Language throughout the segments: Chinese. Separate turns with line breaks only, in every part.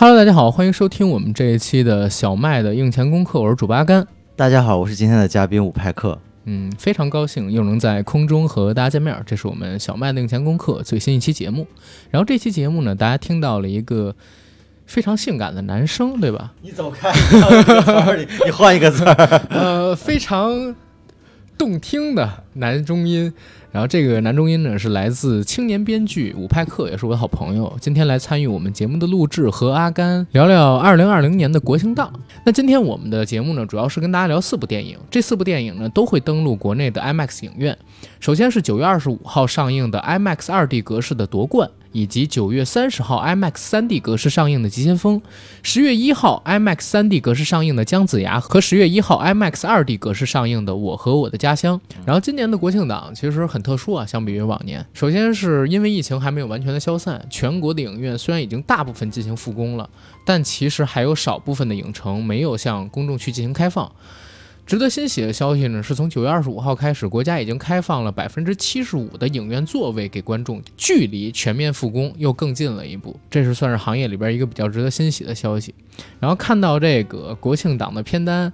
Hello，大家好，欢迎收听我们这一期的小麦的硬钱功课，我是主八甘。
大家好，我是今天的嘉宾五派克。
嗯，非常高兴又能在空中和大家见面，这是我们小麦的硬钱功课最新一期节目。然后这期节目呢，大家听到了一个非常性感的男声，对吧？
你走开，你你换一个词儿。
呃，非常动听的男中音。然后这个男中音呢是来自青年编剧伍派克，也是我的好朋友。今天来参与我们节目的录制，和阿甘聊聊二零二零年的国庆档。那今天我们的节目呢，主要是跟大家聊四部电影，这四部电影呢都会登陆国内的 IMAX 影院。首先是九月二十五号上映的 IMAX 二 D 格式的夺冠。以及九月三十号 IMAX 3D 格式上映的《急先锋》，十月一号 IMAX 3D 格式上映的《姜子牙》和十月一号 IMAX 2D 格式上映的《我和我的家乡》。然后今年的国庆档其实很特殊啊，相比于往年，首先是因为疫情还没有完全的消散，全国的影院虽然已经大部分进行复工了，但其实还有少部分的影城没有向公众去进行开放。值得欣喜的消息呢，是从九月二十五号开始，国家已经开放了百分之七十五的影院座位给观众，距离全面复工又更近了一步，这是算是行业里边一个比较值得欣喜的消息。然后看到这个国庆档的片单，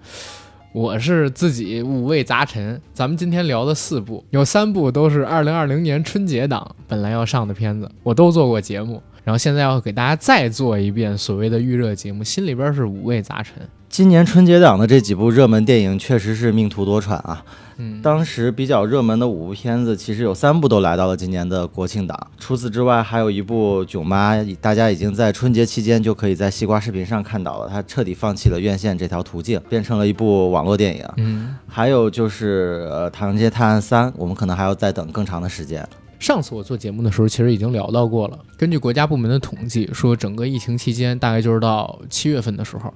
我是自己五味杂陈。咱们今天聊的四部，有三部都是二零二零年春节档本来要上的片子，我都做过节目，然后现在要给大家再做一遍所谓的预热节目，心里边是五味杂陈。
今年春节档的这几部热门电影确实是命途多舛啊！
嗯，
当时比较热门的五部片子，其实有三部都来到了今年的国庆档。除此之外，还有一部《囧妈》，大家已经在春节期间就可以在西瓜视频上看到了。它彻底放弃了院线这条途径，变成了一部网络电影。
嗯，
还有就是呃《唐人街探案三》，我们可能还要再等更长的时间。
上次我做节目的时候，其实已经聊到过了。根据国家部门的统计，说整个疫情期间，大概就是到七月份的时候。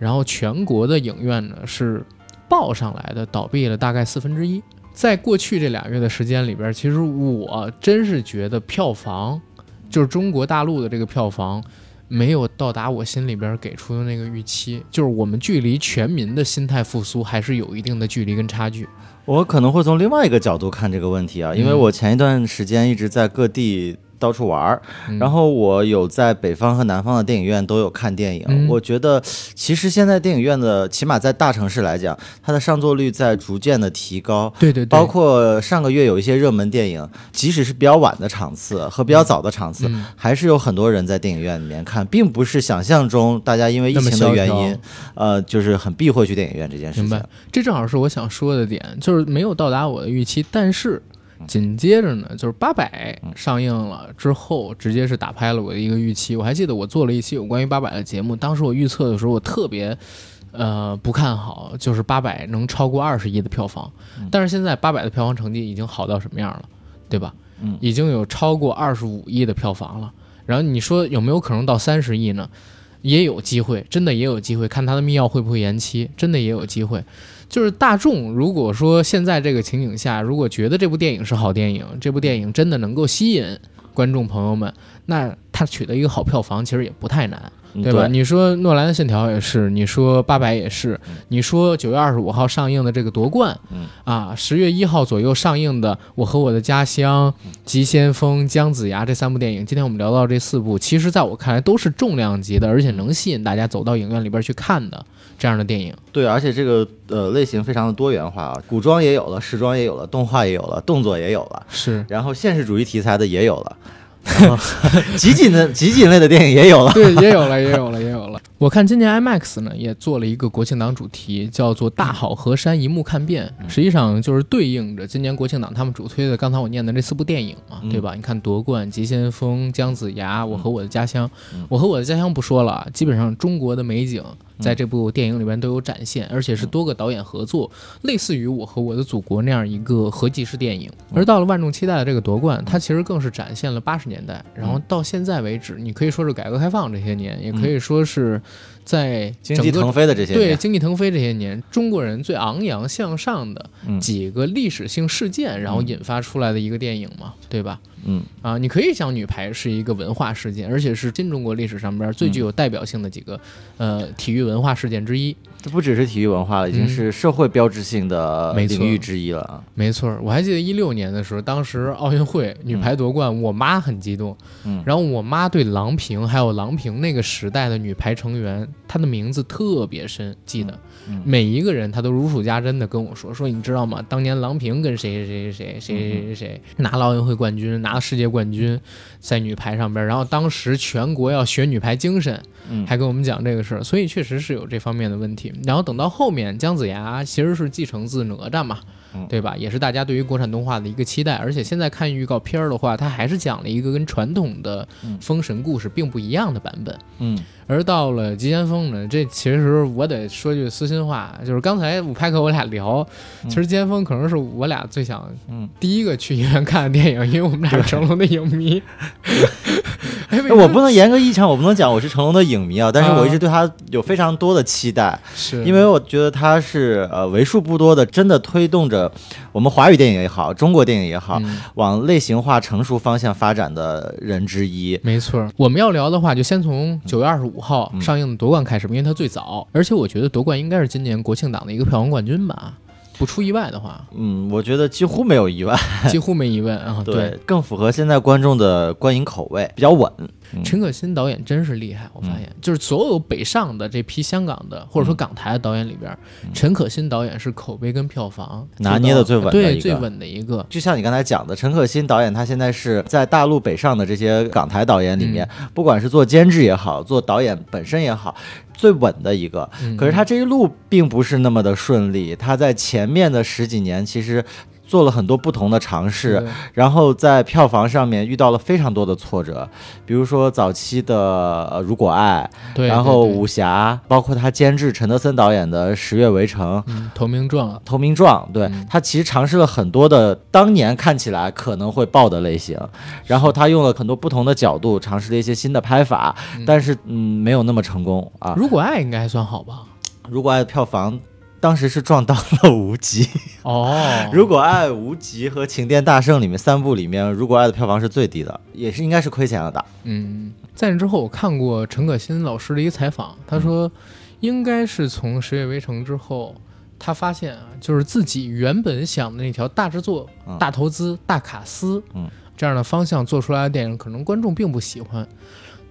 然后全国的影院呢是报上来的倒闭了大概四分之一。在过去这俩月的时间里边，其实我真是觉得票房，就是中国大陆的这个票房，没有到达我心里边给出的那个预期。就是我们距离全民的心态复苏还是有一定的距离跟差距。
我可能会从另外一个角度看这个问题啊，因为我前一段时间一直在各地。到处玩儿，然后我有在北方和南方的电影院都有看电影。我觉得其实现在电影院的，起码在大城市来讲，它的上座率在逐渐的提高。
对对，
包括上个月有一些热门电影，即使是比较晚的场次和比较早的场次，还是有很多人在电影院里面看，并不是想象中大家因为疫情的原因，呃，就是很避讳去电影院这件事情。
明白，这正好是我想说的点，就是没有到达我的预期，但是。紧接着呢，就是八百上映了之后，直接是打拍了我的一个预期。我还记得我做了一期有关于八百的节目，当时我预测的时候，我特别，呃，不看好，就是八百能超过二十亿的票房。但是现在八百的票房成绩已经好到什么样了，对吧？
嗯，
已经有超过二十五亿的票房了。然后你说有没有可能到三十亿呢？也有机会，真的也有机会，看他的密钥会不会延期，真的也有机会。就是大众，如果说现在这个情景下，如果觉得这部电影是好电影，这部电影真的能够吸引观众朋友们，那他取得一个好票房其实也不太难。对吧？你说诺兰的信条也是，你说八百也是，你说九月二十五号上映的这个夺冠，啊，十月一号左右上映的《我和我的家乡》、《急先锋》、《姜子牙》这三部电影，今天我们聊到这四部，其实在我看来都是重量级的，而且能吸引大家走到影院里边去看的这样的电影。
对，而且这个呃类型非常的多元化啊，古装也有了，时装也有了，动画也有了，动作也有了，
是，
然后现实主义题材的也有了。集锦的集锦类的电影也有了，
对，也有了，也有了，也有了。我看今年 IMAX 呢也做了一个国庆档主题，叫做“大好河山一目看遍”，实际上就是对应着今年国庆档他们主推的刚才我念的这四部电影嘛，对吧？你看夺冠、急先锋、姜子牙、我和我的家乡，我和我的家乡不说了，基本上中国的美景在这部电影里边都有展现，而且是多个导演合作，类似于《我和我的祖国》那样一个合集式电影。而到了万众期待的这个夺冠，它其实更是展现了八十年代，然后到现在为止，你可以说是改革开放这些年，也可以说是。在
经济腾飞的这些
对经济腾飞这些年，中国人最昂扬向上的几个历史性事件，然后引发出来的一个电影嘛，对吧？
嗯
啊，你可以讲女排是一个文化事件，而且是新中国历史上边最具有代表性的几个呃体育文化事件之一。
这不只是体育文化了，已经是社会标志性的领域之一了。
没错，我还记得一六年的时候，当时奥运会女排夺冠，我妈很激动。
嗯。
然后我妈对郎平还有郎平那个时代的女排成员，她的名字特别深记得，每一个人她都如数家珍的跟我说，说你知道吗？当年郎平跟谁谁谁谁谁谁谁谁拿奥运会冠军，拿了世界冠军，在女排上边。然后当时全国要学女排精神，还跟我们讲这个事。所以确实是有这方面的问题。然后等到后面，姜子牙其实是继承自哪吒嘛，对吧？也是大家对于国产动画的一个期待。而且现在看预告片儿的话，它还是讲了一个跟传统的封神故事并不一样的版本。
嗯。
而到了急先锋呢，这其实我得说句私心话，就是刚才五拍克我俩聊，其实急先锋可能是我俩最想第一个去影院看的电影，因为我们俩是成龙的影迷。
我不能严格意义上，我不能讲我是成龙的影迷啊，但是我一直对他有非常多的期待，
是
因为我觉得他是呃为数不多的真的推动着我们华语电影也好，中国电影也好，往类型化成熟方向发展的人之一。
没错，我们要聊的话，就先从九月二十五号上映的夺冠开始，因为它最早，而且我觉得夺冠应该是今年国庆档的一个票房冠军吧。不出意外的话，
嗯，我觉得几乎没有意外，
几乎没意外啊。对，
更符合现在观众的观影口味，比较稳。
陈可辛导演真是厉害，我发现，就是所有北上的这批香港的或者说港台的导演里边，陈可辛导演是口碑跟票房
拿捏的最稳，
对，最稳的一个。
就像你刚才讲的，陈可辛导演他现在是在大陆北上的这些港台导演里面，不管是做监制也好，做导演本身也好。最稳的一个，可是他这一路并不是那么的顺利。他在前面的十几年，其实。做了很多不同的尝试，然后在票房上面遇到了非常多的挫折，比如说早期的《如果爱》，然后武侠，包括他监制陈德森导演的《十月围城》，《
投名状》，《
投名状》，对他其实尝试了很多的当年看起来可能会爆的类型，然后他用了很多不同的角度尝试了一些新的拍法，但是嗯，没有那么成功啊。
《如果爱》应该还算好吧，《
如果爱》的票房。当时是撞到了无极。
哦，
如果爱无极和情电大圣里面三部里面，如果爱的票房是最低的，也是应该是亏钱了的。
嗯，在那之后我看过陈可辛老师的一个采访，他说应该是从十月围城之后，他发现啊，就是自己原本想的那条大制作、大投资、大卡司，
嗯，
这样的方向做出来的电影，可能观众并不喜欢。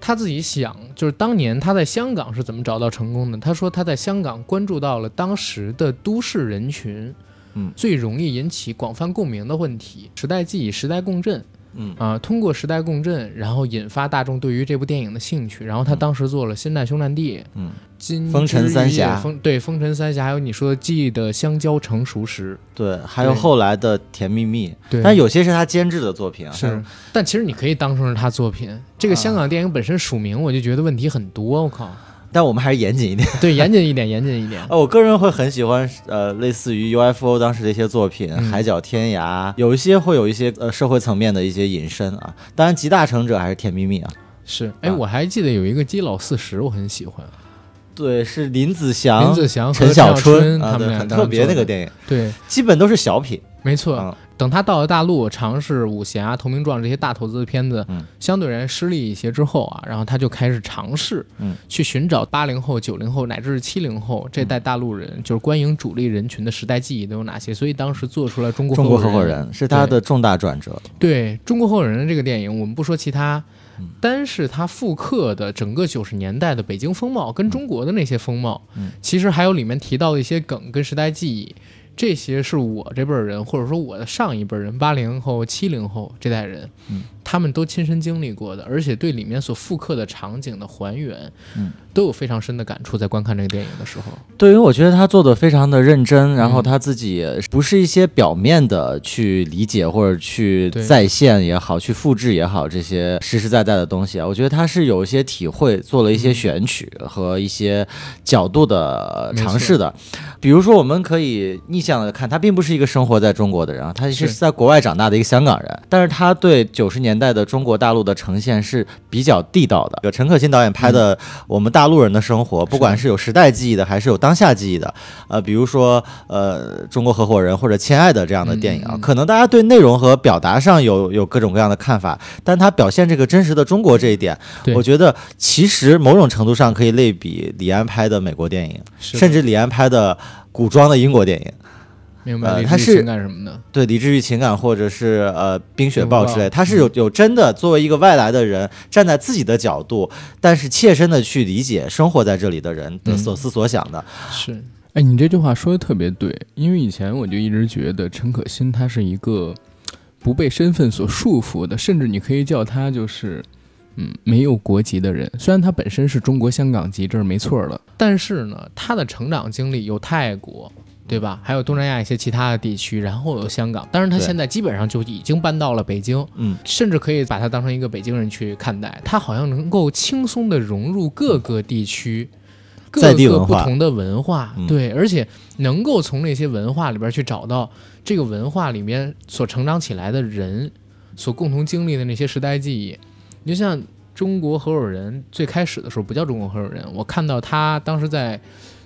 他自己想，就是当年他在香港是怎么找到成功的？他说他在香港关注到了当时的都市人群，
嗯，
最容易引起广泛共鸣的问题，时代记忆、时代共振。
嗯
啊，通过时代共振，然后引发大众对于这部电影的兴趣。然后他当时做了《新代兄战弟》，
嗯，
金
风尘三侠，
风对风尘三侠，还有你说的记忆的香蕉成熟时，
对，还有后来的甜蜜蜜，
对，
但有些是他监制的作品啊，
是，但其实你可以当成是他作品。这个香港电影本身署名，我就觉得问题很多，我靠。
但我们还是严谨一点，
对，严谨一点，严谨一点。
呃，我个人会很喜欢，呃，类似于 UFO 当时的一些作品，《海角天涯》，有一些会有一些呃社会层面的一些引申啊。当然，集大成者还是《甜蜜蜜》啊。
是，哎，我还记得有一个《基佬四十》，我很喜欢。
对，是林子祥、
林子祥、
陈
小
春
他们俩
很特别那个电影。
对，
基本都是小品。
没错。等他到了大陆，尝试武侠、投名状这些大投资的片子，相对而言失利一些之后啊，然后他就开始尝试，去寻找八零后、九零后乃至是七零后这代大陆人，就是观影主力人群的时代记忆都有哪些。所以当时做出来《中国
中国
合
伙人》是他的重大转折。
对《中国合伙人》这个电影，我们不说其他，单是他复刻的整个九十年代的北京风貌，跟中国的那些风貌，其实还有里面提到的一些梗跟时代记忆。这些是我这辈人，或者说我的上一辈人，八零后、七零后这代人，
嗯，
他们都亲身经历过的，而且对里面所复刻的场景的还原，
嗯，
都有非常深的感触。在观看这个电影的时候，
对于我觉得他做的非常的认真，然后他自己不是一些表面的去理解或者去再现也好，去复制也好，这些实实在在的东西啊，我觉得他是有一些体会，做了一些选取和一些角度的尝试的。比如说，我们可以逆向的看，他并不是一个生活在中国的人啊，他是。在国外长大的一个香港人，但是他对九十年代的中国大陆的呈现是比较地道的。陈可辛导演拍的我们大陆人的生活，不管是有时代记忆的，还是有当下记忆的，呃，比如说呃，中国合伙人或者亲爱的这样的电影啊，可能大家对内容和表达上有有各种各样的看法，但他表现这个真实的中国这一点，我觉得其实某种程度上可以类比李安拍的美国电影，甚至李安拍的。古装的英国电影，
明白？
它是
情感什么的？
对，理智与情感，或者是呃《冰雪暴》之类，它是有有真的作为一个外来的人，站在自己的角度，但是切身的去理解生活在这里的人的所思所想的。
是，
哎，你这句话说的特别对，因为以前我就一直觉得陈可辛他是一个不被身份所束缚的，甚至你可以叫他就是。嗯，没有国籍的人，虽然他本身是中国香港籍，这是没错的，
但是呢，他的成长经历有泰国，对吧？还有东南亚一些其他的地区，然后有香港，但是他现在基本上就已经搬到了北京，
嗯，
甚至可以把他当成一个北京人去看待。他好像能够轻松地融入各个地区、各个不同的文化，对，而且能够从那些文化里边去找到这个文化里面所成长起来的人所共同经历的那些时代记忆。就像中国合伙人最开始的时候不叫中国合伙人，我看到他当时在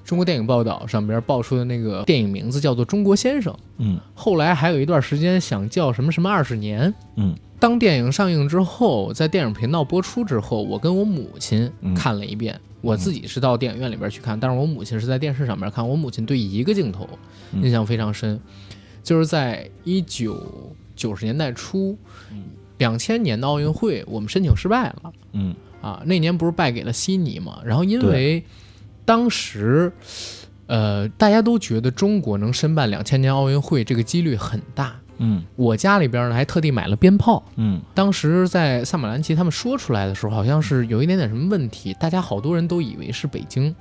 中国电影报道上边爆出的那个电影名字叫做《中国先生》，
嗯，
后来还有一段时间想叫什么什么二十年，
嗯，
当电影上映之后，在电影频道播出之后，我跟我母亲看了一遍，我自己是到电影院里边去看，但是我母亲是在电视上面看，我母亲对一个镜头印象非常深，就是在一九九十年代初。两千年的奥运会，我们申请失败了。
嗯，
啊，那年不是败给了悉尼嘛？然后因为当时，呃，大家都觉得中国能申办两千年奥运会这个几率很大。
嗯，
我家里边呢还特地买了鞭炮。
嗯，
当时在萨马兰奇他们说出来的时候，好像是有一点点什么问题，大家好多人都以为是北京。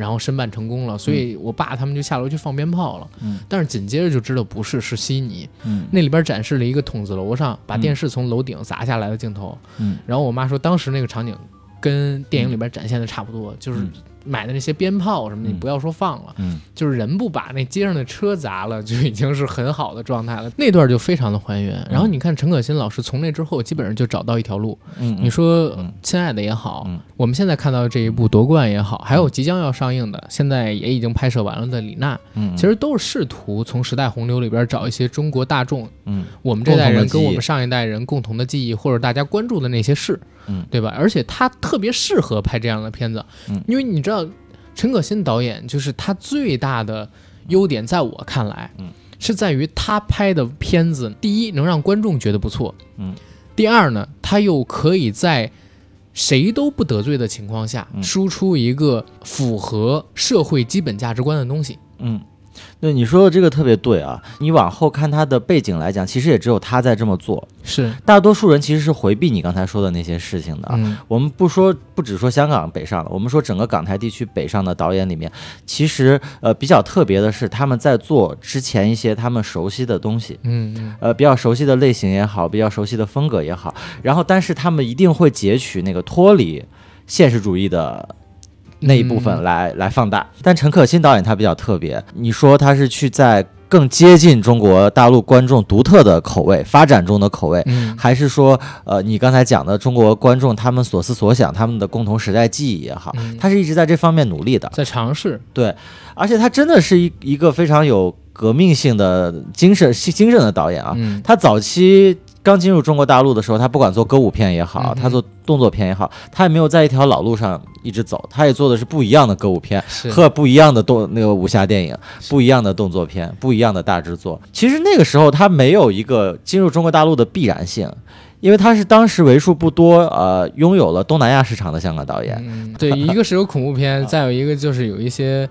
然后申办成功了，所以我爸他们就下楼去放鞭炮了。
嗯，
但是紧接着就知道不是，是悉尼。
嗯，
那里边展示了一个筒子楼上把电视从楼顶砸下来的镜头。
嗯，
然后我妈说，当时那个场景跟电影里边展现的差不多，就是。买的那些鞭炮什么的，你不要说放了，
嗯，
就是人不把那街上的车砸了，就已经是很好的状态了。那段就非常的还原。然后你看陈可辛老师从那之后，基本上就找到一条路。
嗯，
你说亲爱的也好，我们现在看到这一部夺冠也好，还有即将要上映的，现在也已经拍摄完了的李娜，
嗯，
其实都是试图从时代洪流里边找一些中国大众，
嗯，
我们这代人跟我们上一代人共同的记忆，或者大家关注的那些事，
嗯，
对吧？而且他特别适合拍这样的片子，
嗯，
因为你知道。陈可辛导演就是他最大的优点，在我看来，
嗯，
是在于他拍的片子，第一能让观众觉得不错，
嗯，
第二呢，他又可以在谁都不得罪的情况下，输出一个符合社会基本价值观的东西，
嗯。对你说的这个特别对啊！你往后看他的背景来讲，其实也只有他在这么做。
是，
大多数人其实是回避你刚才说的那些事情的。
嗯，
我们不说，不只说香港北上的，我们说整个港台地区北上的导演里面，其实呃比较特别的是，他们在做之前一些他们熟悉的东西。
嗯，
呃，比较熟悉的类型也好，比较熟悉的风格也好，然后但是他们一定会截取那个脱离现实主义的。那一部分来来放大，但陈可辛导演他比较特别，你说他是去在更接近中国大陆观众独特的口味发展中的口味，还是说呃你刚才讲的中国观众他们所思所想，他们的共同时代记忆也好，他是一直在这方面努力的，
在尝试，
对，而且他真的是一一个非常有革命性的精神精神的导演啊，他早期。刚进入中国大陆的时候，他不管做歌舞片也好，他做动作片也好，他也没有在一条老路上一直走，他也做的是不一样的歌舞片和不一样的动那个武侠电影，不一样的动作片，不一样的大制作。其实那个时候他没有一个进入中国大陆的必然性，因为他是当时为数不多呃拥有了东南亚市场的香港导演。
对，一个是有恐怖片，再有一个就是有一些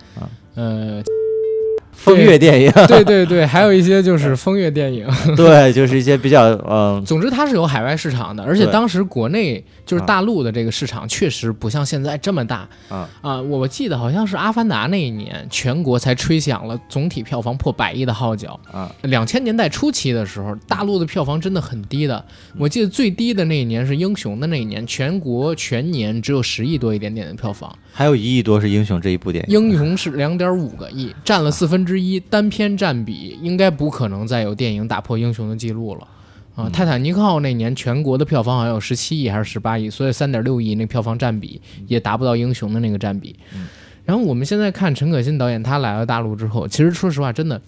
呃。
风月电影，
对对对，还有一些就是风月电影，
对，就是一些比较嗯，
总之它是有海外市场的，而且当时国内就是大陆的这个市场确实不像现在这么大。
啊。
啊！我记得好像是《阿凡达》那一年，全国才吹响了总体票房破百亿的号角。
啊。
两千年代初期的时候，大陆的票房真的很低的，我记得最低的那一年是《英雄》的那一年，全国全年只有十亿多一点点的票房，
还有一亿多是《英雄》这一部电影，《
英雄》是两点五个亿，占了四分之一，单片占比应该不可能再有电影打破《英雄》的记录了。啊，泰坦尼克号那年全国的票房好像有十七亿还是十八亿，所以三点六亿那票房占比也达不到英雄的那个占比。然后我们现在看陈可辛导演，他来了大陆之后，其实说实话，真的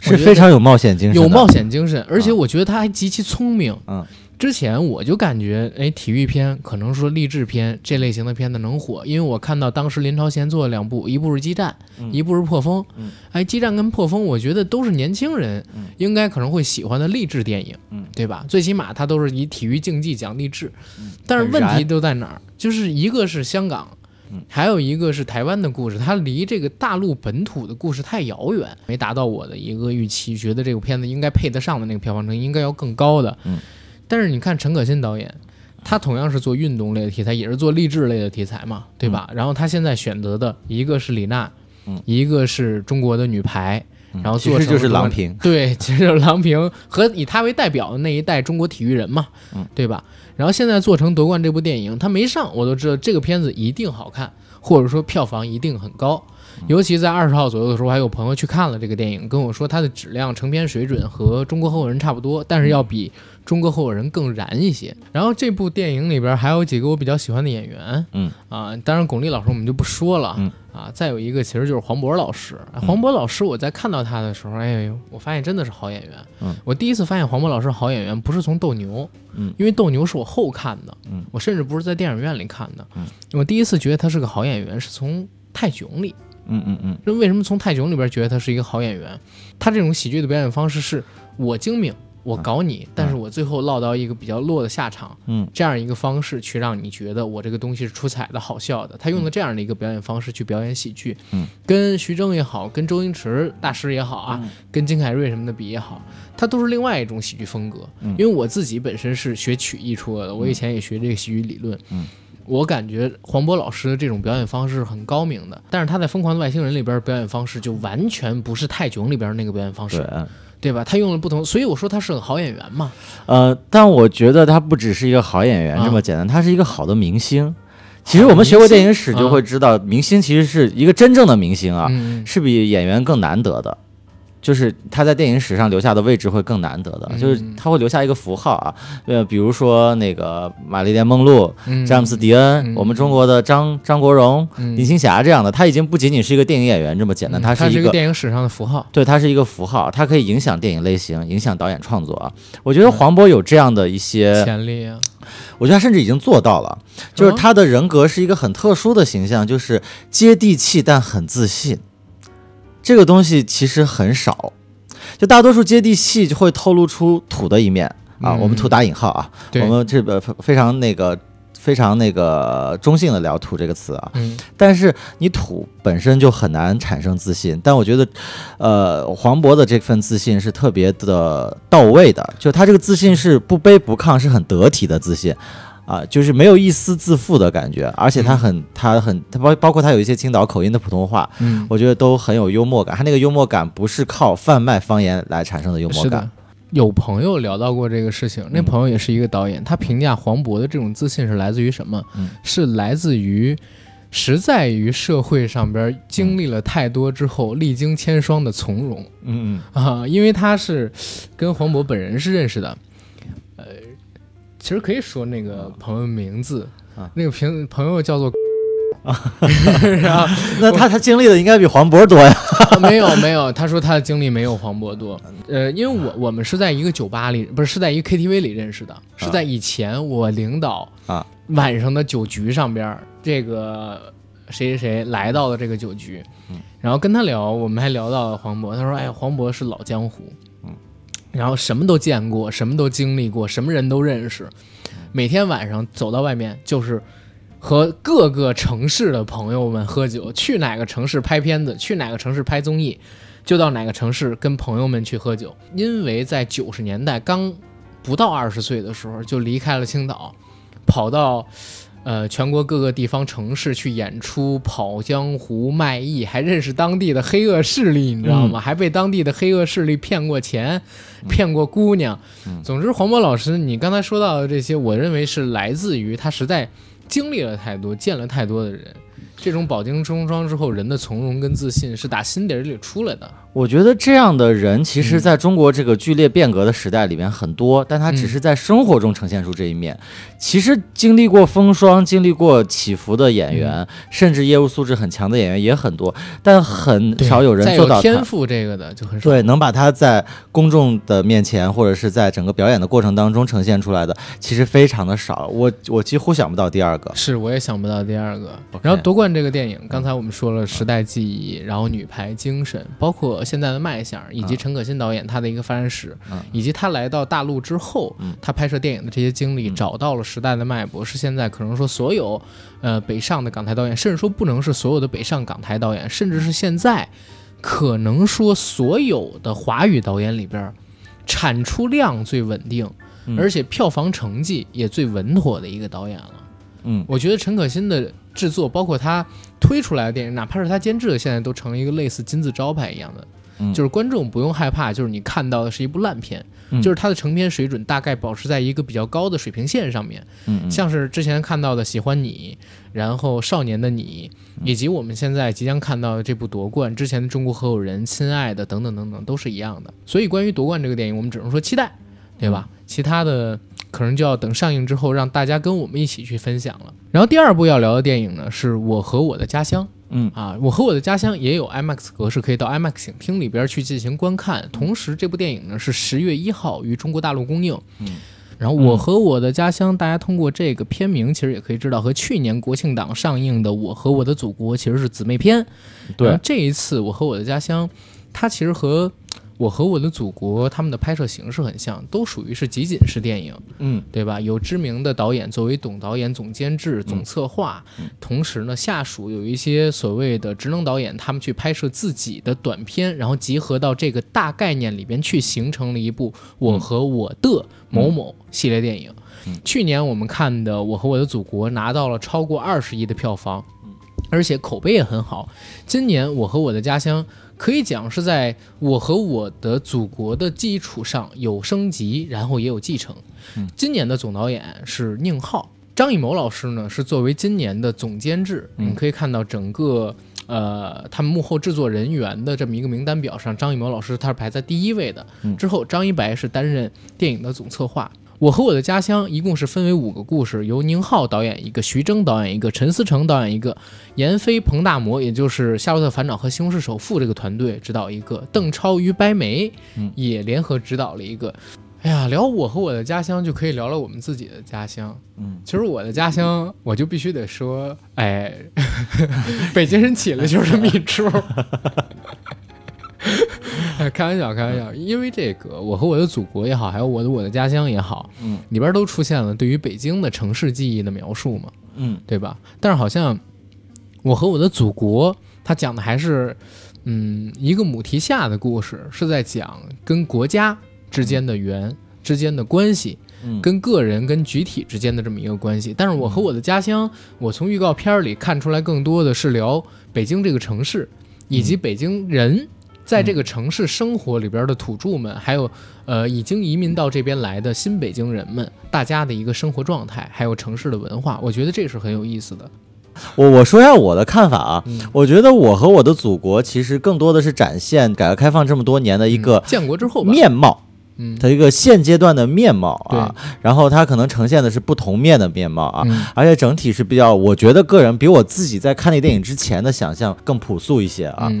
是非常有冒险精神，
有冒险精神，而且我觉得他还极其聪明。
嗯。
之前我就感觉，哎，体育片可能说励志片这类型的片子能火，因为我看到当时林超贤做了两部，一部是《激战》，一部是《破风》。哎，《激战》跟《破风》，我觉得都是年轻人应该可能会喜欢的励志电影，对吧？最起码它都是以体育竞技讲励志。但是问题都在哪儿？就是一个是香港，还有一个是台湾的故事，它离这个大陆本土的故事太遥远，没达到我的一个预期，觉得这个片子应该配得上的那个票房成绩应该要更高的。但是你看陈可辛导演，他同样是做运动类的题材，也是做励志类的题材嘛，对吧？然后他现在选择的一个是李娜，一个是中国的女排，然后做
成就是郎平，
对，其 实就是郎平和以他为代表的那一代中国体育人嘛，对吧？然后现在做成夺冠这部电影，他没上，我都知道这个片子一定好看，或者说票房一定很高。尤其在二十号左右的时候，还有朋友去看了这个电影，跟我说它的质量、成片水准和中国合伙人差不多，但是要比。中国合伙人更燃一些，然后这部电影里边还有几个我比较喜欢的演员，
嗯
啊，当然巩俐老师我们就不说了，
嗯
啊，再有一个其实就是黄渤老师，黄渤老师我在看到他的时候，哎呦，我发现真的是好演员，
嗯，
我第一次发现黄渤老师好演员不是从斗牛，
嗯，
因为斗牛是我后看的，
嗯，
我甚至不是在电影院里看的，
嗯，
我第一次觉得他是个好演员是从泰囧里，
嗯嗯嗯，
那为什么从泰囧里边觉得他是一个好演员？他这种喜剧的表演方式是我精明。我搞你，但是我最后落到一个比较落的下场，
嗯，
这样一个方式去让你觉得我这个东西是出彩的、好笑的。他用了这样的一个表演方式去表演喜剧，
嗯，
跟徐峥也好，跟周星驰大师也好啊，跟金凯瑞什么的比也好，他都是另外一种喜剧风格。因为我自己本身是学曲艺出来的，我以前也学这个喜剧理论，
嗯，
我感觉黄渤老师的这种表演方式很高明的，但是他在《疯狂的外星人》里边表演方式就完全不是泰囧里边那个表演方式。
对。
对吧？他用了不同，所以我说他是个好演员嘛。
呃，但我觉得他不只是一个好演员这么简单，他是一个好的明星。其实我们学过电影史就会知道，明星其实是一个真正的明星啊，是比演员更难得的。就是他在电影史上留下的位置会更难得的，就是他会留下一个符号啊，呃，比如说那个玛丽莲梦露、詹姆斯迪恩，我们中国的张张国荣、林青霞这样的，他已经不仅仅是一个电影演员这么简单，
他
是一个
电影史上的符号。
对，他是一个符号，他可以影响电影类型，影响导演创作。啊。我觉得黄渤有这样的一些
潜力啊，
我觉得他甚至已经做到了，就是他的人格是一个很特殊的形象，就是接地气但很自信。这个东西其实很少，就大多数接地气就会透露出土的一面啊。我们土打引号啊，我们这个非常那个非常那个中性的聊“土”这个词啊。
嗯。
但是你土本身就很难产生自信，但我觉得，呃，黄渤的这份自信是特别的到位的，就他这个自信是不卑不亢，是很得体的自信。啊，就是没有一丝自负的感觉，而且他很，他很，他包包括他有一些青岛口音的普通话，
嗯，
我觉得都很有幽默感。他那个幽默感不是靠贩卖方言来产生的幽默感。
有朋友聊到过这个事情，那朋友也是一个导演，他评价黄渤的这种自信是来自于什么？是来自于实在于社会上边经历了太多之后，历经千霜的从容。
嗯
嗯啊，因为他是跟黄渤本人是认识的。其实可以说那个朋友名字
啊，
那个朋朋友叫做
啊，那他他经历的应该比黄渤多呀？
没有没有，他说他的经历没有黄渤多。呃，因为我我们是在一个酒吧里，不是是在一个 KTV 里认识的，是在以前我领导
啊
晚上的酒局上边，这个谁谁谁来到了这个酒局，然后跟他聊，我们还聊到了黄渤，他说：“哎，黄渤是老江湖。”然后什么都见过，什么都经历过，什么人都认识。每天晚上走到外面，就是和各个城市的朋友们喝酒。去哪个城市拍片子，去哪个城市拍综艺，就到哪个城市跟朋友们去喝酒。因为在九十年代刚不到二十岁的时候就离开了青岛，跑到。呃，全国各个地方城市去演出、跑江湖、卖艺，还认识当地的黑恶势力，你知道吗？还被当地的黑恶势力骗过钱，骗过姑娘。总之，黄渤老师，你刚才说到的这些，我认为是来自于他实在经历了太多、见了太多的人。这种饱经风霜之后，人的从容跟自信是打心底里出来的。
我觉得这样的人，其实在中国这个剧烈变革的时代里面很多，但他只是在生活中呈现出这一面。其实经历过风霜、经历过起伏的演员，甚至业务素质很强的演员也很多，但很少有人做到
天赋这个的就很少。
对，能把他在公众的面前，或者是在整个表演的过程当中呈现出来的，其实非常的少。我我几乎想不到第二个，
是我也想不到第二个。然后夺冠这个电影，刚才我们说了时代记忆，然后女排精神，包括。现在的卖相，以及陈可辛导演他的一个发展史，以及他来到大陆之后，他拍摄电影的这些经历，找到了时代的脉搏，是现在可能说所有，呃，北上的港台导演，甚至说不能是所有的北上港台导演，甚至是现在，可能说所有的华语导演里边，产出量最稳定，而且票房成绩也最稳妥的一个导演了。
嗯，
我觉得陈可辛的制作，包括他推出来的电影，哪怕是他监制的，现在都成了一个类似金字招牌一样的，就是观众不用害怕，就是你看到的是一部烂片，就是他的成片水准大概保持在一个比较高的水平线上面。
嗯，
像是之前看到的《喜欢你》，然后《少年的你》，以及我们现在即将看到的这部夺冠之前的《中国合伙人》《亲爱的》等等等等，都是一样的。所以关于夺冠这个电影，我们只能说期待，对吧？其他的。可能就要等上映之后，让大家跟我们一起去分享了。然后第二部要聊的电影呢，是我和我的家乡。
嗯
啊，我和我的家乡也有 IMAX 格式，可以到 IMAX 影厅里边去进行观看。同时，这部电影呢是十月一号于中国大陆公映。
嗯，
然后我和我的家乡，大家通过这个片名其实也可以知道，和去年国庆档上映的《我和我的祖国》其实是姊妹篇。
对，
这一次我和我的家乡，它其实和。我和我的祖国，他们的拍摄形式很像，都属于是集锦式电影，
嗯，
对吧？有知名的导演作为总导演、总监制、总策划，同时呢，下属有一些所谓的职能导演，他们去拍摄自己的短片，然后集合到这个大概念里边去，形成了一部《我和我的某某》系列电影。去年我们看的《我和我的祖国》拿到了超过二十亿的票房，而且口碑也很好。今年《我和我的家乡》。可以讲是在我和我的祖国的基础上有升级，然后也有继承。今年的总导演是宁浩，张艺谋老师呢是作为今年的总监制。你可以看到整个呃他们幕后制作人员的这么一个名单表上，张艺谋老师他是排在第一位的。之后张一白是担任电影的总策划。我和我的家乡一共是分为五个故事，由宁浩导演一个，徐峥导演一个，陈思诚导演一个，闫飞、彭大魔，也就是《夏洛特烦恼》和《西红柿首富》这个团队指导一个，邓超、于白眉也联合指导了一个。哎呀，聊我和我的家乡就可以聊聊我们自己的家乡。
嗯，
其实我的家乡，我就必须得说，哎，北京人起来就是这么一出。开玩笑，开玩笑，因为这个，我和我的祖国也好，还有我的我的家乡也好，
嗯，
里边都出现了对于北京的城市记忆的描述嘛，
嗯，
对吧？但是好像我和我的祖国，它讲的还是，嗯，一个母题下的故事，是在讲跟国家之间的缘之间的关系，
嗯，
跟个人跟集体之间的这么一个关系。但是我和我的家乡，我从预告片里看出来，更多的是聊北京这个城市以及北京人。在这个城市生活里边的土著们，还有呃已经移民到这边来的新北京人们，大家的一个生活状态，还有城市的文化，我觉得这是很有意思的。
我我说一下我的看法啊，我觉得我和我的祖国其实更多的是展现改革开放这么多年的一个
建国之后
面貌，
嗯，
它一个现阶段的面貌啊，然后它可能呈现的是不同面的面貌啊，而且整体是比较，我觉得个人比我自己在看那电影之前的想象更朴素一些啊。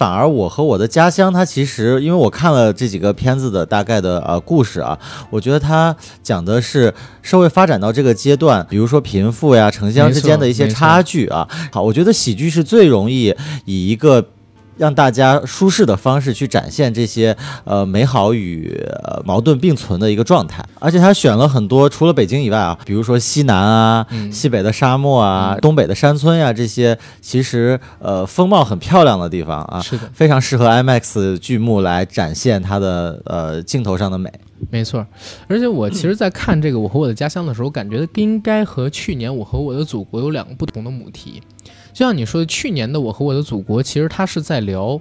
反而我和我的家乡，它其实因为我看了这几个片子的大概的呃故事啊，我觉得它讲的是社会发展到这个阶段，比如说贫富呀、城乡之间的一些差距啊。好，我觉得喜剧是最容易以一个让大家舒适的方式去展现这些呃美好与呃矛盾并存的一个状态。而且他选了很多除了北京以外啊，比如说西南啊、西北的沙漠啊、东北的山村呀这些，其实呃风貌很漂亮的地方啊，
是的，
非常适合 IMAX 剧目来展现它的呃镜头上的美。
没错，而且我其实，在看这个《我和我的家乡》的时候，感觉应该和去年《我和我的祖国》有两个不同的母题。就像你说的，去年的《我和我的祖国》，其实它是在聊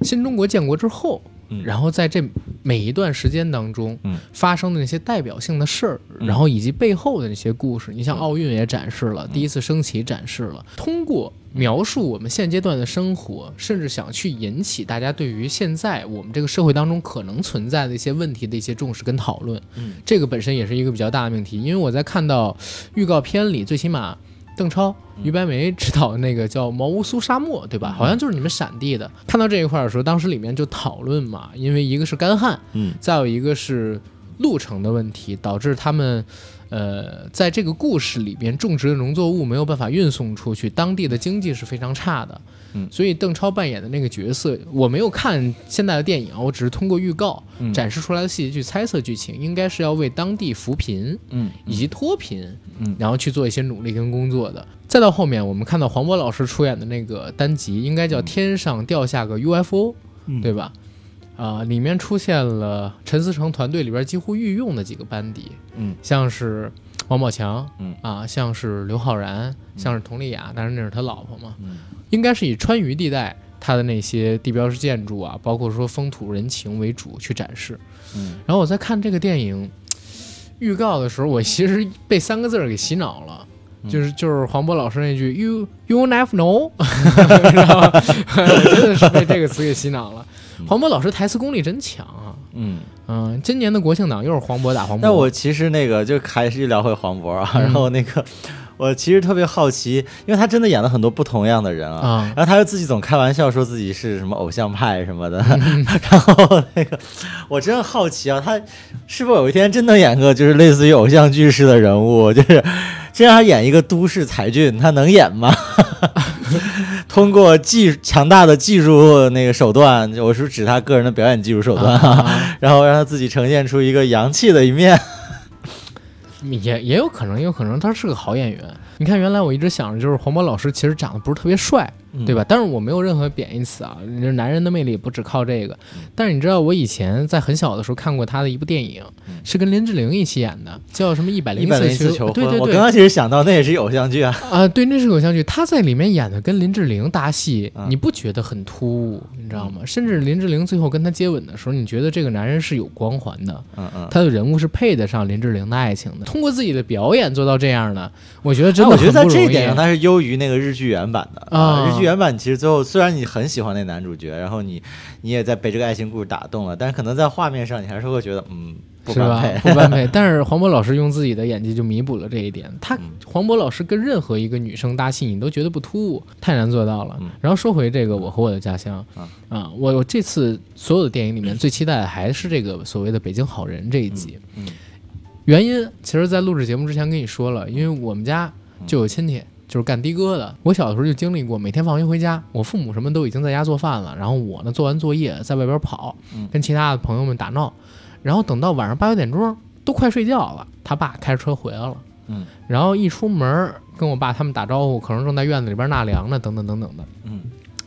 新中国建国之后。然后在这每一段时间当中，发生的那些代表性的事儿，然后以及背后的那些故事，你像奥运也展示了，第一次升旗展示了，通过描述我们现阶段的生活，甚至想去引起大家对于现在我们这个社会当中可能存在的一些问题的一些重视跟讨论。
嗯，
这个本身也是一个比较大的命题，因为我在看到预告片里，最起码。邓超、于白眉执导的那个叫《毛乌苏沙漠》，对吧？好像就是你们陕地的。看到这一块的时候，当时里面就讨论嘛，因为一个是干旱，
嗯，
再有一个是路程的问题，导致他们。呃，在这个故事里边，种植的农作物没有办法运送出去，当地的经济是非常差的。
嗯，
所以邓超扮演的那个角色，我没有看现在的电影，我只是通过预告展示出来的细节去猜测剧情，应该是要为当地扶贫，
嗯，
以及脱贫，
嗯，
然后去做一些努力跟工作的。再到后面，我们看到黄渤老师出演的那个单集，应该叫《天上掉下个 UFO》，对吧？啊，里面出现了陈思诚团队里边几乎御用的几个班底，
嗯，
像是王宝强，
嗯。
啊，像是刘昊然，像是佟丽娅，当然那是他老婆嘛，嗯，应该是以川渝地带他的那些地标式建筑啊，包括说风土人情为主去展示，
嗯，
然后我在看这个电影预告的时候，我其实被三个字儿给洗脑了。就是就是黄渤老师那句 “you you never know”，知道吗？我 真的是被这个词给洗脑了。黄渤老师台词功力真强啊！
嗯
嗯，今年的国庆档又是黄渤打黄渤。
那我其实那个就还是聊回黄渤啊，然后那个。我其实特别好奇，因为他真的演了很多不同样的人啊，然后他又自己总开玩笑说自己是什么偶像派什么的，然后那个我真的好奇啊，他是否有一天真能演个就是类似于偶像剧式的人物，就是真让他演一个都市才俊，他能演吗？通过技强大的技术那个手段，我是指他个人的表演技术手段，然后让他自己呈现出一个洋气的一面。
也也有可能，也有可能他是个好演员。你看，原来我一直想着，就是黄渤老师其实长得不是特别帅。对吧？但是我没有任何贬义词啊，男人的魅力不只靠这个。但是你知道，我以前在很小的时候看过他的一部电影，是跟林志玲一起演的，叫什么《一百零
一
次
求婚》。
对对对，
我刚刚其实想到那也是偶像剧啊。
啊，对，那是偶像剧。他在里面演的跟林志玲搭戏，你不觉得很突兀？你知道吗？甚至林志玲最后跟他接吻的时候，你觉得这个男人是有光环的，
嗯嗯，
他的人物是配得上林志玲的爱情的。通过自己的表演做到这样的，我觉得真的
我觉得在这一点上他是优于那个日剧原版的
啊。
日剧原版其实最后。虽然你很喜欢那男主角，然后你你也在被这个爱情故事打动了，但是可能在画面上你还是会觉得嗯不般配，
不般配。但是黄渤老师用自己的演技就弥补了这一点。他黄渤老师跟任何一个女生搭戏，你都觉得不突兀，太难做到了。然后说回这个我和我的家乡啊，我我这次所有的电影里面最期待的还是这个所谓的北京好人这一集。原因其实，在录制节目之前跟你说了，因为我们家就有亲戚。就是干的哥的，我小的时候就经历过，每天放学回家，我父母什么都已经在家做饭了，然后我呢做完作业在外边跑，跟其他的朋友们打闹，然后等到晚上八九点钟都快睡觉了，他爸开着车回来了，
嗯，
然后一出门跟我爸他们打招呼，可能正在院子里边纳凉呢，等等等等的，
嗯，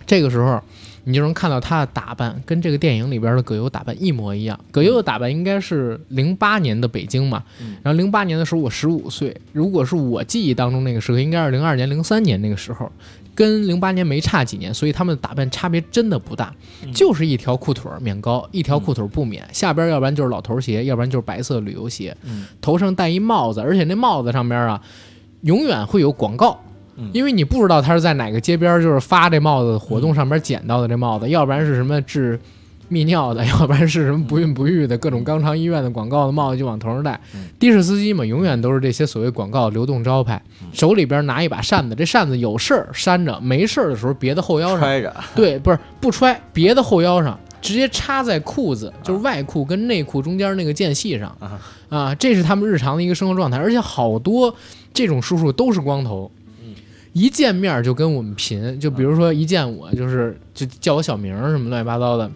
这个时候。你就能看到他的打扮跟这个电影里边的葛优打扮一模一样。葛优的打扮应该是零八年的北京嘛，然后零八年的时候我十五岁，如果是我记忆当中那个时候，应该是零二年、零三年那个时候，跟零八年没差几年，所以他们的打扮差别真的不大，就是一条裤腿免高，一条裤腿不免，下边要不然就是老头鞋，要不然就是白色旅游鞋，头上戴一帽子，而且那帽子上边啊，永远会有广告。因为你不知道他是在哪个街边，就是发这帽子活动上面捡到的这帽子，要不然是什么治泌尿的，要不然是什么不孕不育的各种肛肠医院的广告的帽子就往头上戴。的士司机嘛，永远都是这些所谓广告流动招牌，手里边拿一把扇子，这扇子有事儿扇着，没事儿的时候别的后腰上。
揣着。
对，不是不揣，别的后腰上直接插在裤子，就是外裤跟内裤中间那个间隙上。啊，这是他们日常的一个生活状态，而且好多这种叔叔都是光头。一见面就跟我们贫，就比如说一见我就是就叫我小名什么乱七八糟的，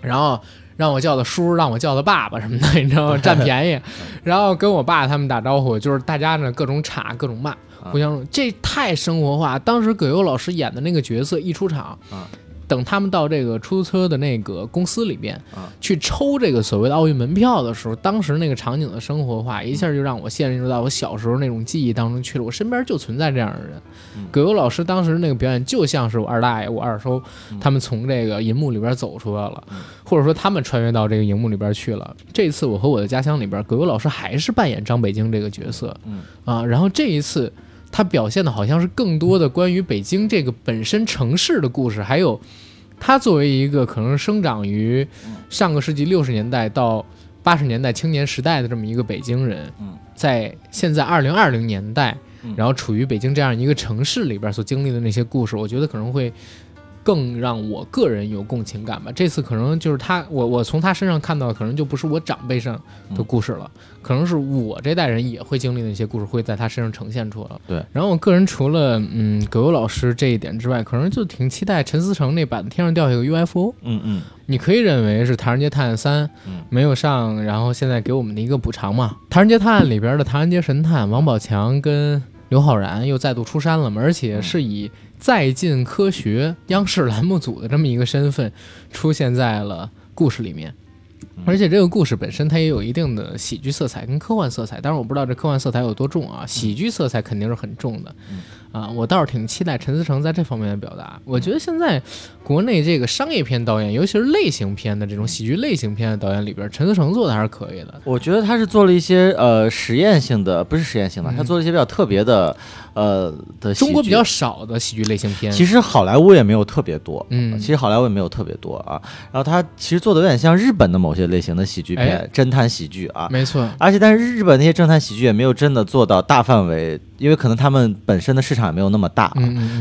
然后让我叫他叔，让我叫他爸爸什么的，你知道吗？占便宜，然后跟我爸他们打招呼，就是大家呢各种插各种骂，互相这太生活化。当时葛优老师演的那个角色一出场。等他们到这个出租车的那个公司里边，去抽这个所谓的奥运门票的时候，当时那个场景的生活化，一下就让我陷入到我小时候那种记忆当中去了。我身边就存在这样的人，葛优老师当时那个表演就像是我二大爷、我二叔他们从这个银幕里边走出来了，或者说他们穿越到这个荧幕里边去了。这次我和我的家乡里边，葛优老师还是扮演张北京这个角色，啊，然后这一次。他表现的好像是更多的关于北京这个本身城市的故事，还有他作为一个可能生长于上个世纪六十年代到八十年代青年时代的这么一个北京人，在现在二零二零年代，然后处于北京这样一个城市里边所经历的那些故事，我觉得可能会。更让我个人有共情感吧。这次可能就是他，我我从他身上看到的，可能就不是我长辈上的故事了，可能是我这代人也会经历的一些故事，会在他身上呈现出来。
对。
然后我个人除了嗯葛优老师这一点之外，可能就挺期待陈思诚那版《天上掉下个 UFO》。
嗯嗯。
你可以认为是《唐人街探案三》没有上，然后现在给我们的一个补偿嘛？《唐人街探案》里边的唐人街神探王宝强跟刘昊然又再度出山了嘛？而且是以。再进科学央视栏目组的这么一个身份出现在了故事里面，而且这个故事本身它也有一定的喜剧色彩跟科幻色彩，但是我不知道这科幻色彩有多重啊，喜剧色彩肯定是很重的。啊，我倒是挺期待陈思诚在这方面的表达。我觉得现在国内这个商业片导演，尤其是类型片的这种喜剧类型片的导演里边，陈思诚做的还是可以的。
我觉得他是做了一些呃实验性的，不是实验性的，他做了一些比较特别的呃的。
中国比较少的喜剧类型片，
其实好莱坞也没有特别多。嗯，其实好莱坞也没有特别多啊。然后他其实做的有点像日本的某些类型的喜剧片，侦探喜剧啊。
没错。
而且，但是日本那些侦探喜剧也没有真的做到大范围。因为可能他们本身的市场也没有那么大，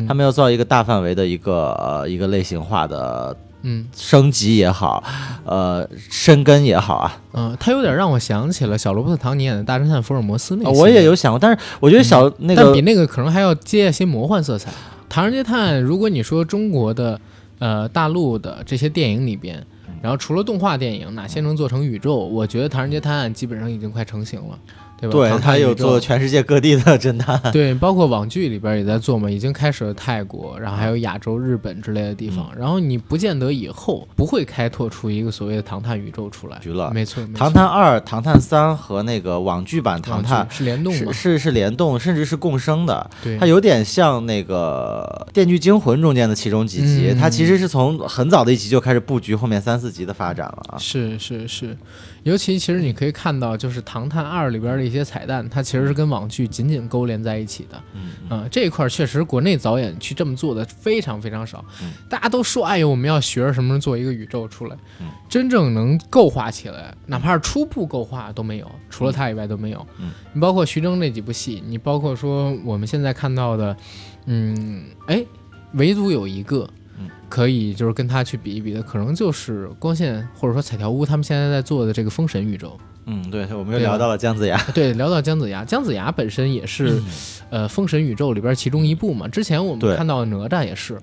他没有做一个大范围的一个呃一个类型化的，
嗯，
升级也好，呃，深根也好啊，
嗯，他有点让我想起了小罗伯特·唐尼演的大侦探福尔摩斯那个，
我也有想过，但是我觉得小那个，
但比那个可能还要接一些魔幻色彩。唐人街探案，如果你说中国的呃大陆的这些电影里边，然后除了动画电影，哪些能做成宇宙？我觉得唐人街探案基本上已经快成型了。
对吧，他有做全世界各地的侦探，
对，包括网剧里边也在做嘛，已经开始了泰国，然后还有亚洲、日本之类的地方，然后你不见得以后不会开拓出一个所谓的唐探宇宙出来，
了，
没错，
唐探二、唐探三和那个网剧版唐探
是联动，
是是联动，甚至是共生的，
对，
它有点像那个《电锯惊魂》中间的其中几集，它其实是从很早的一集就开始布局后面三四集的发展了啊，
是是是。尤其其实你可以看到，就是《唐探二》里边的一些彩蛋，它其实是跟网剧紧紧勾连在一起的。嗯，这一块确实国内导演去这么做的非常非常少。大家都说，哎呦，我们要学着什么做一个宇宙出来，真正能构画起来，哪怕是初步构画都没有，除了他以外都没有。你包括徐峥那几部戏，你包括说我们现在看到的，嗯，哎，唯独有一个。可以，就是跟他去比一比的，可能就是光线或者说彩条屋他们现在在做的这个封神宇宙。
嗯，对，我们又聊到了姜子牙。
对，聊到姜子牙，姜子牙本身也是，呃，封神宇宙里边其中一部嘛。之前我们看到哪吒也是，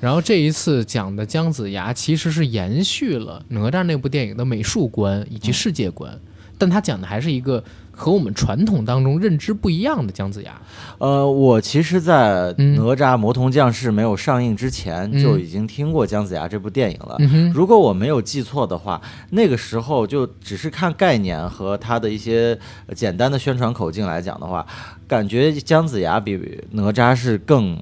然后这一次讲的姜子牙其实是延续了哪吒那部电影的美术观以及世界观，但他讲的还是一个。和我们传统当中认知不一样的姜子牙，
呃，我其实，在哪吒魔童降世没有上映之前，就已经听过姜子牙这部电影了。如果我没有记错的话，那个时候就只是看概念和他的一些简单的宣传口径来讲的话，感觉姜子牙比哪吒是更。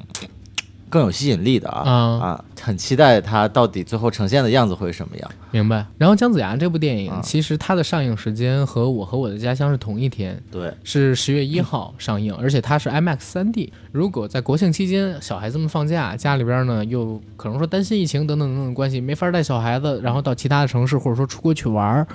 更有吸引力的啊啊！很期待它到底最后呈现的样子会什么样。
明白。然后姜子牙这部电影，其实它的上映时间和我和我的家乡是同一天，
对，
是十月一号上映，而且它是 IMAX 三 D。如果在国庆期间，小孩子们放假，家里边呢又可能说担心疫情等等等等关系，没法带小孩子，然后到其他的城市或者说出国去玩儿。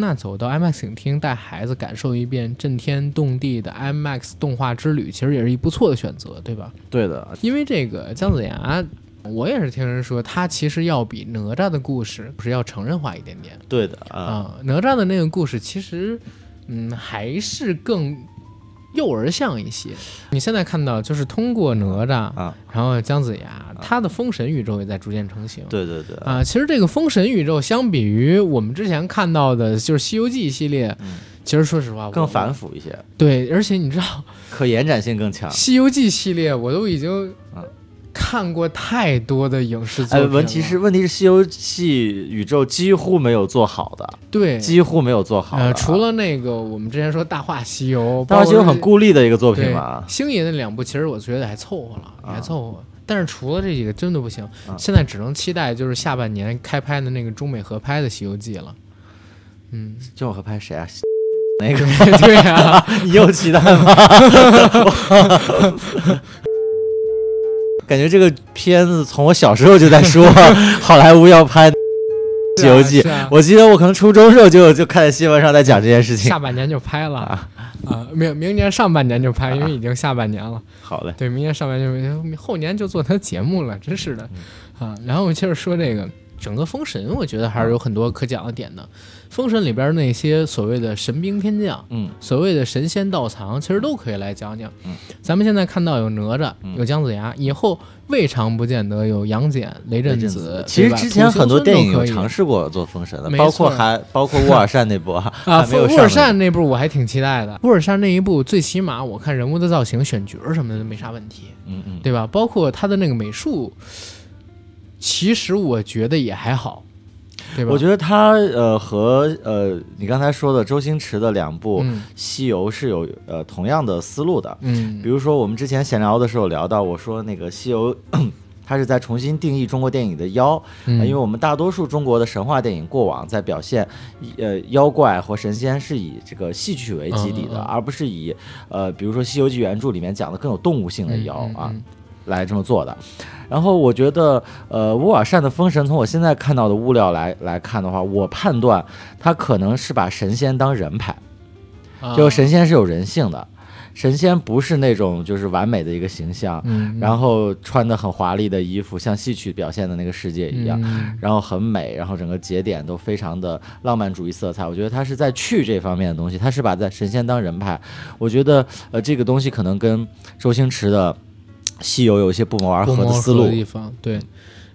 那走到 IMAX 影厅带孩子感受一遍震天动地的 IMAX 动画之旅，其实也是一不错的选择，对吧？
对的，
因为这个姜子牙，我也是听人说，他其实要比哪吒的故事不是要成人化一点点。
对的啊，
哪吒的那个故事其实，嗯，还是更幼儿像一些。你现在看到就是通过哪吒
啊，
然后姜子牙，他的封神宇宙也在逐渐成型。
对对对
啊，其实这个封神宇宙相比于我们之前看到的，就是《西游记》系列，其实说实话
更繁复一些，
对，而且你知道，
可延展性更强《。
西游记》系列我都已经
啊
看过太多的影视作
哎，
品了。
问题是，问题是，《西游记》宇宙几乎没有做好的，
对，
几乎没有做好的。
呃，除了那个我们之前说《大话西游》，《
大话西游》很
孤
孤立的一个作品嘛。
星爷那两部，其实我觉得还凑合了，也还
啊
凑合。但是除了这几个，真的不行。
啊
现在只能期待就是下半年开拍的那个中美合拍的《西游记》了。嗯，
就我合拍谁啊？那个
对啊，
你有期待吗？感觉这个片子从我小时候就在说 好莱坞要拍《西游记我记得我可能初中时候就就看见新闻上在讲这件事情
下。半年就拍了
啊
啊，明明年上半年就拍，因为已经下半年了。
好嘞，
对，明年上半年后年就做他节目了，真是的啊。然后我接着说这个整个封神，我觉得还是有很多可讲的点的。封神里边那些所谓的神兵天将，
嗯
所谓的神仙道藏，其实都可以来讲讲。
嗯，
咱们现在看到有哪吒，
嗯
有姜子牙，以后未尝不见得有杨戬、雷震子。
其实之前很多电影有尝
试
试过做封神的，包括还包括 乌尔善那部啊，
啊。乌尔善那部我还挺期待的，乌尔善那一部最起码我看人物的造型、选角什么的没啥问题。
嗯嗯，
对吧？包括他的那个美术，其实我觉得也还好，对吧？
我觉得他呃和呃你刚才说的周星驰的两部《
嗯
西游》是有呃同样的思路的。
嗯
比如说我们之前闲聊的时候聊到，我说那个《西游》它是在重新定义中国电影的妖，
嗯
呃因为我们大多数中国的神话电影过往在表现呃妖怪或神仙是以这个戏曲为基底的，而不是以呃比如说《西游记》原著里面讲的更有动物性的妖啊。来这么做的。然后我觉得，呃，乌尔善的封神，从我现在看到的物料来来看的话，我判断他可能是把神仙当人拍，
啊
就神仙是有人性的，神仙不是那种就是完美的一个形象，
嗯，
然后穿的很华丽的衣服，像戏曲表现的那个世界一样。
嗯
然后很美，然后整个节点都非常的浪漫主义色彩。我觉得他是在去这方面的东西，他是把在神仙当人拍。我觉得呃这个东西可能跟周星驰的《西游》有一些不谋而合的思路
的。地方，对。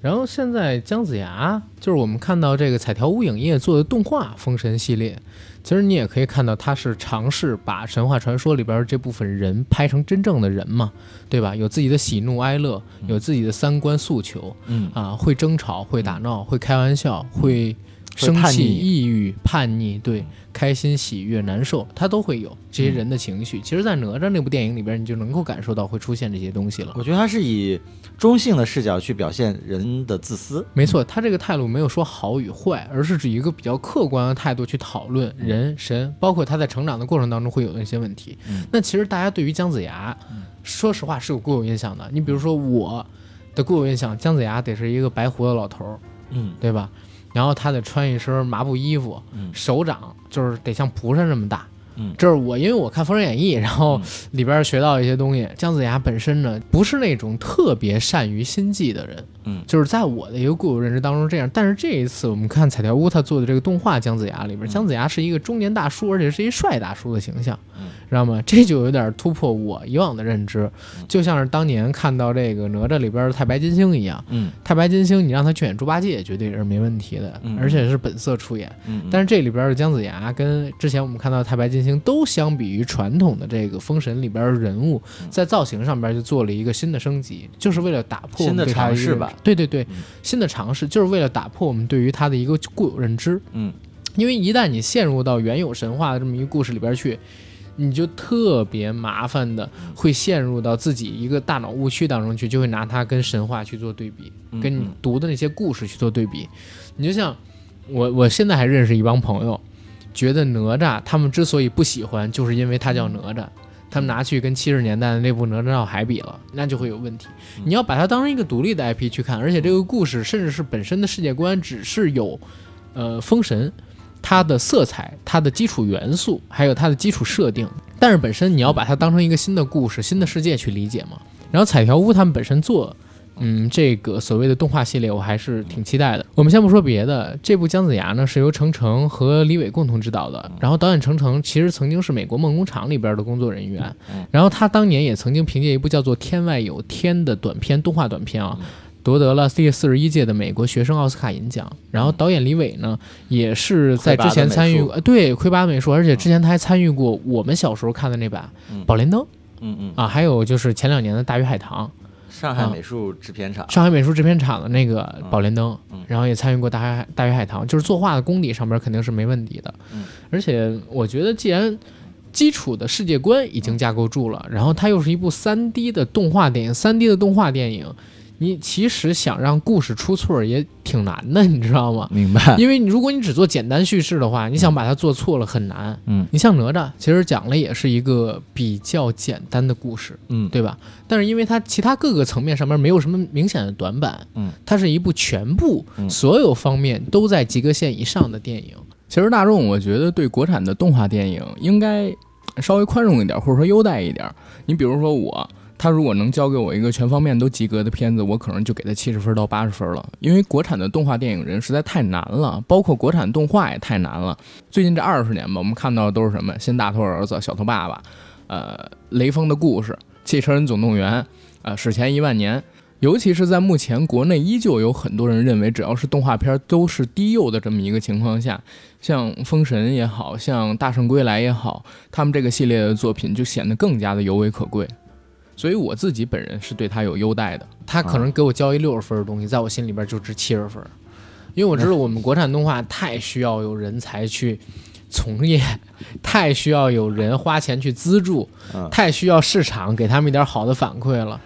然后现在姜子牙，就是我们看到这个彩条屋影业做的动画《封神》系列，其实你也可以看到，它是尝试把神话传说里边这部分人拍成真正的人嘛，对吧？有自己的喜怒哀乐，有自己的三观诉求，
嗯
啊，会争吵，会打闹，会开玩笑，会生气、抑郁、叛逆，对，开心、喜悦、难受，他都会有这些人的情绪。其实，在哪吒那部电影里边，你就能够感受到会出现这些东西了。
我觉得他是以中性的视角去表现人的自私。
没错，他这个态度没有说好与坏，而是指一个比较客观的态度去讨论人、神，包括他在成长的过程当中会有的一些问题。
嗯
那其实大家对于姜子牙，说实话是有固有印象的。你比如说我的固有印象，姜子牙得是一个白胡子老头儿，
嗯
对吧？然后他得穿一身麻布衣服，
嗯
手掌就是得像蒲扇这么大。
嗯
这是我，因为我看《封神演义》，然后
嗯
里边学到一些东西。姜子牙本身呢，不是那种特别善于心计的人，
嗯
就是在我的一个固有认知当中这样。但是这一次我们看彩条屋他做的这个动画《姜子牙》里边，
嗯
姜子牙是一个中年大叔，而且是一帅大叔的形象，
嗯
知道吗？这就有点突破我以往的认知，
嗯
就像是当年看到这个哪吒里边的太白金星一样。
嗯
太白金星，你让他去演猪八戒，绝对是没问题的，
嗯
而且是本色出演。
嗯，
但是这里边的姜子牙跟之前我们看到的太白金星都相比于传统的这个封神里边的人物，
嗯
在造型上边就做了一个新的升级，就是为了打破
新的尝试吧
对对对，
嗯
新的尝试就是为了打破我们对于他的一个固有认知。
嗯
因为一旦你陷入到原有神话的这么一个故事里边去，你就特别麻烦的会陷入到自己一个大脑误区当中去，就会拿它跟神话去做对比，
嗯
跟你读的那些故事去做对比。你就像我，我现在还认识一帮朋友，觉得哪吒他们之所以不喜欢，就是因为他叫哪吒。他们拿去跟七十年代的那部《哪吒闹海》比了，那就会有问题。你要把它当成一个独立的 IP 去看，而且这个故事甚至是本身的世界观只是有，呃，封神，它的色彩、它的基础元素，还有它的基础设定，但是本身你要把它当成一个新的故事、新的世界去理解嘛。然后彩条屋他们本身做嗯，这个所谓的动画系列我还是挺期待的。我们先不说别的，这部《姜子牙》呢是由程程和李伟共同执导的，然后导演程程其实曾经是美国梦工厂里边的工作人员，然后他当年也曾经凭借一部叫做《天外有天》的短片动画短片啊。夺得了第四十一届的美国学生奥斯卡银奖。然后导演李伟呢，也是在之前参与呃，对，魁拔美术，而且之前他还参与过我们小时候看的那版《宝莲灯》，
嗯嗯。
啊，还有就是前两年的《大鱼海棠》，
上海美术制片厂，
上海美术制片厂的那个《宝莲灯》，然后也参与过《大海大鱼海棠》，就是作画的功底上边肯定是没问题的。而且我觉得，既然基础的世界观已经架构住了，然后它又是一部三 D 的动画电影，三 D 的动画电影。你其实想让故事出错也挺难的，你知道吗？
明白。
因为如果你只做简单叙事的话，你想把它做错了很难。
嗯，
你像哪吒，其实讲了也是一个比较简单的故事，
嗯，
对吧？但是因为它其他各个层面上面没有什么明显的短板，
嗯，
它是一部全部所有方面都在及格线以上的电影。
其实大众我觉得对国产的动画电影应该稍微宽容一点，或者说优待一点。你比如说我。他如果能交给我一个全方面都及格的片子，我可能就给他七十分到八十分了。因为国产的动画电影人实在太难了，包括国产动画也太难了。最近这二十年吧，我们看到的都是什么？新大头儿子、小头爸爸，呃，雷锋的故事、汽车人总动员，呃，史前一万年。尤其是在目前国内依旧有很多人认为，只要是动画片都是低幼的这么一个情况下，像封神也好像大圣归来也好，他们这个系列的作品就显得更加的尤为可贵。所以我自己本人是对他有优待的，
他可能给我交一六十分的东西，在我心里边就值七十分，因为我知道我们国产动画太需要有人才去从业，太需要有人花钱去资助，太需要市场给他们一点好的反馈了。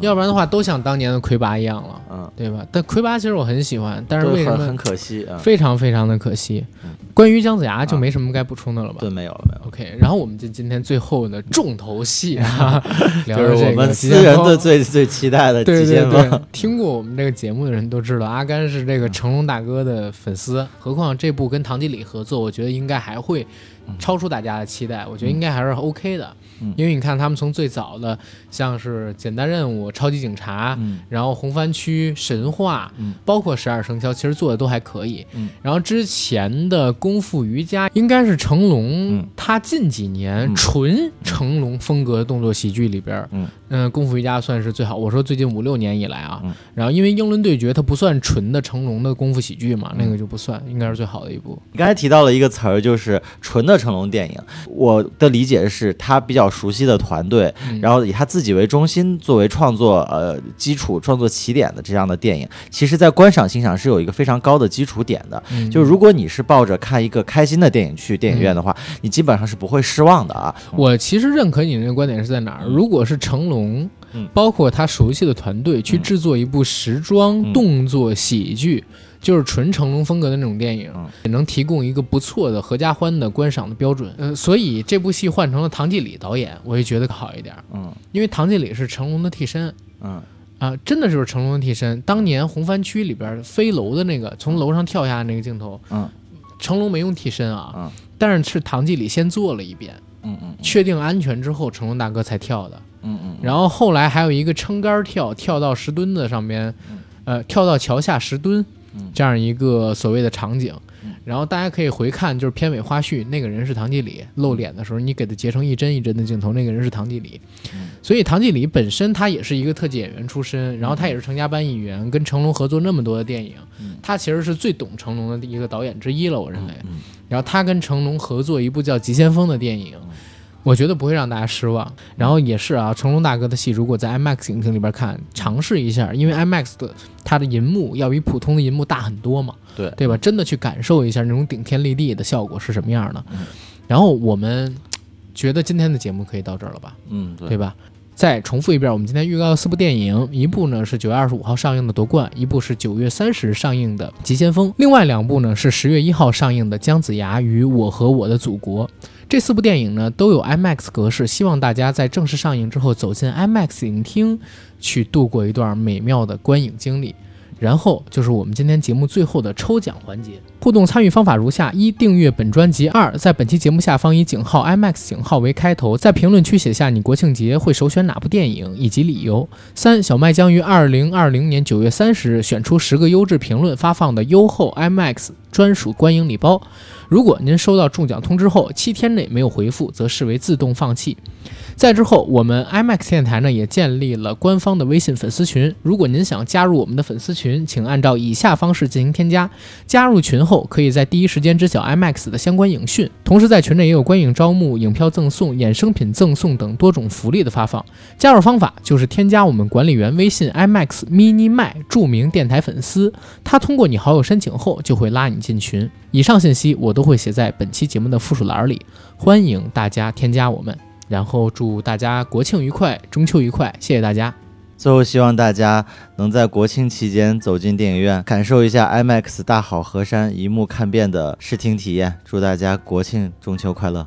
要不然的话，都像当年的魁拔一样了，嗯，对吧？但魁拔其实我很喜欢，但是为什么
很可惜啊？
非常非常的可惜。关于姜子牙就没什么该补充的了吧？
对，没有了，没有。
OK，然后我们就今天最后的重头戏啊，
就是我们私人的最最期待的
对对对，听过我们这个节目的人都知道，阿甘是这个成龙大哥的粉丝，何况这部跟唐季礼合作，我觉得应该还会超出大家的期待。我觉得应该还是 OK 的。因为你看，他们从最早的像是简单任务、超级警察，然后红番区、神话，包括十二生肖，其实做的都还可以。然后之前的功夫瑜伽，应该是成龙他近几年纯成龙风格的动作喜剧里边，嗯，功夫瑜伽算是最好。我说最近五六年以来啊，然后因为英伦对决它不算纯的成龙的功夫喜剧嘛，那个就不算，应该是最好的一部。
你刚才提到了一个词儿，就是纯的成龙电影。我的理解是，它比较。熟悉的团队，然后以他自己为中心作为创作呃基础、创作起点的这样的电影，其实，在观赏性上是有一个非常高的基础点的。就如果你是抱着看一个开心的电影去电影院的话，你基本上是不会失望的啊。
我其实认可你那个观点是在哪儿？如果是成龙，包括他熟悉的团队去制作一部时装动作喜剧。就是纯成龙风格的那种电影，也能提供一个不错的合家欢的观赏的标准。嗯，所以这部戏换成了唐季礼导演，我也觉得好一点。
嗯，
因为唐季礼是成龙的替身。
嗯，
啊，真的就是成龙的替身。当年红番区里边飞楼的那个，从楼上跳下那个镜头，
嗯，
成龙没用替身啊，
嗯，
但是是唐季礼先做了一遍，
嗯嗯，
确定安全之后，成龙大哥才跳的。
嗯嗯，
然后后来还有一个撑杆跳，跳到石墩子上边，呃，跳到桥下石墩。这样一个所谓的场景，然后大家可以回看，就是片尾花絮，那个人是唐季礼露脸的时候，你给他截成一帧一帧的镜头，那个人是唐季礼。所以唐季礼本身他也是一个特技演员出身，然后他也是成家班演员，跟成龙合作那么多的电影，他其实是最懂成龙的一个导演之一了，我认为。然后他跟成龙合作一部叫《急先锋》的电影。我觉得不会让大家失望，然后也是啊，成龙大哥的戏如果在 IMAX 影厅里边看，尝试一下，因为 IMAX 的它的银幕要比普通的银幕大很多嘛，
对
对吧？真的去感受一下那种顶天立地的效果是什么样的。然后我们觉得今天的节目可以到这儿了吧？
嗯，
对吧？再重复一遍，我们今天预告的四部电影，一部呢是九月二十五号上映的《夺冠》，一部是九月三十日上映的《急先锋》，另外两部呢是十月一号上映的《姜子牙与我和我的祖国》。这四部电影呢都有 IMAX 格式，希望大家在正式上映之后走进 IMAX 影厅，去度过一段美妙的观影经历。然后就是我们今天节目最后的抽奖环节。互动参与方法如下：一、订阅本专辑；二、在本期节目下方以井号 IMAX 井号为开头，在评论区写下你国庆节会首选哪部电影以及理由。三、小麦将于二零二零年九月三十日选出十个优质评论发放的优厚 IMAX 专属观影礼包。如果您收到中奖通知后七天内没有回复，则视为自动放弃。在之后，我们 IMAX 电台呢也建立了官方的微信粉丝群。如果您想加入我们的粉丝群，请按照以下方式进行添加。加入群后，可以在第一时间知晓 IMAX 的相关影讯，同时在群内也有观影招募、影票赠送、衍生品赠送等多种福利的发放。加入方法就是添加我们管理员微信 IMAX Mini 麦，著名电台粉丝，他通过你好友申请后就会拉你进群。以上信息我都会写在本期节目的附属栏里，欢迎大家添加我们。然后祝大家国庆愉快，中秋愉快，谢谢大家。
最后，希望大家能在国庆期间走进电影院，感受一下 IMAX 大好河山一幕看遍的视听体验。祝大家国庆中秋快乐！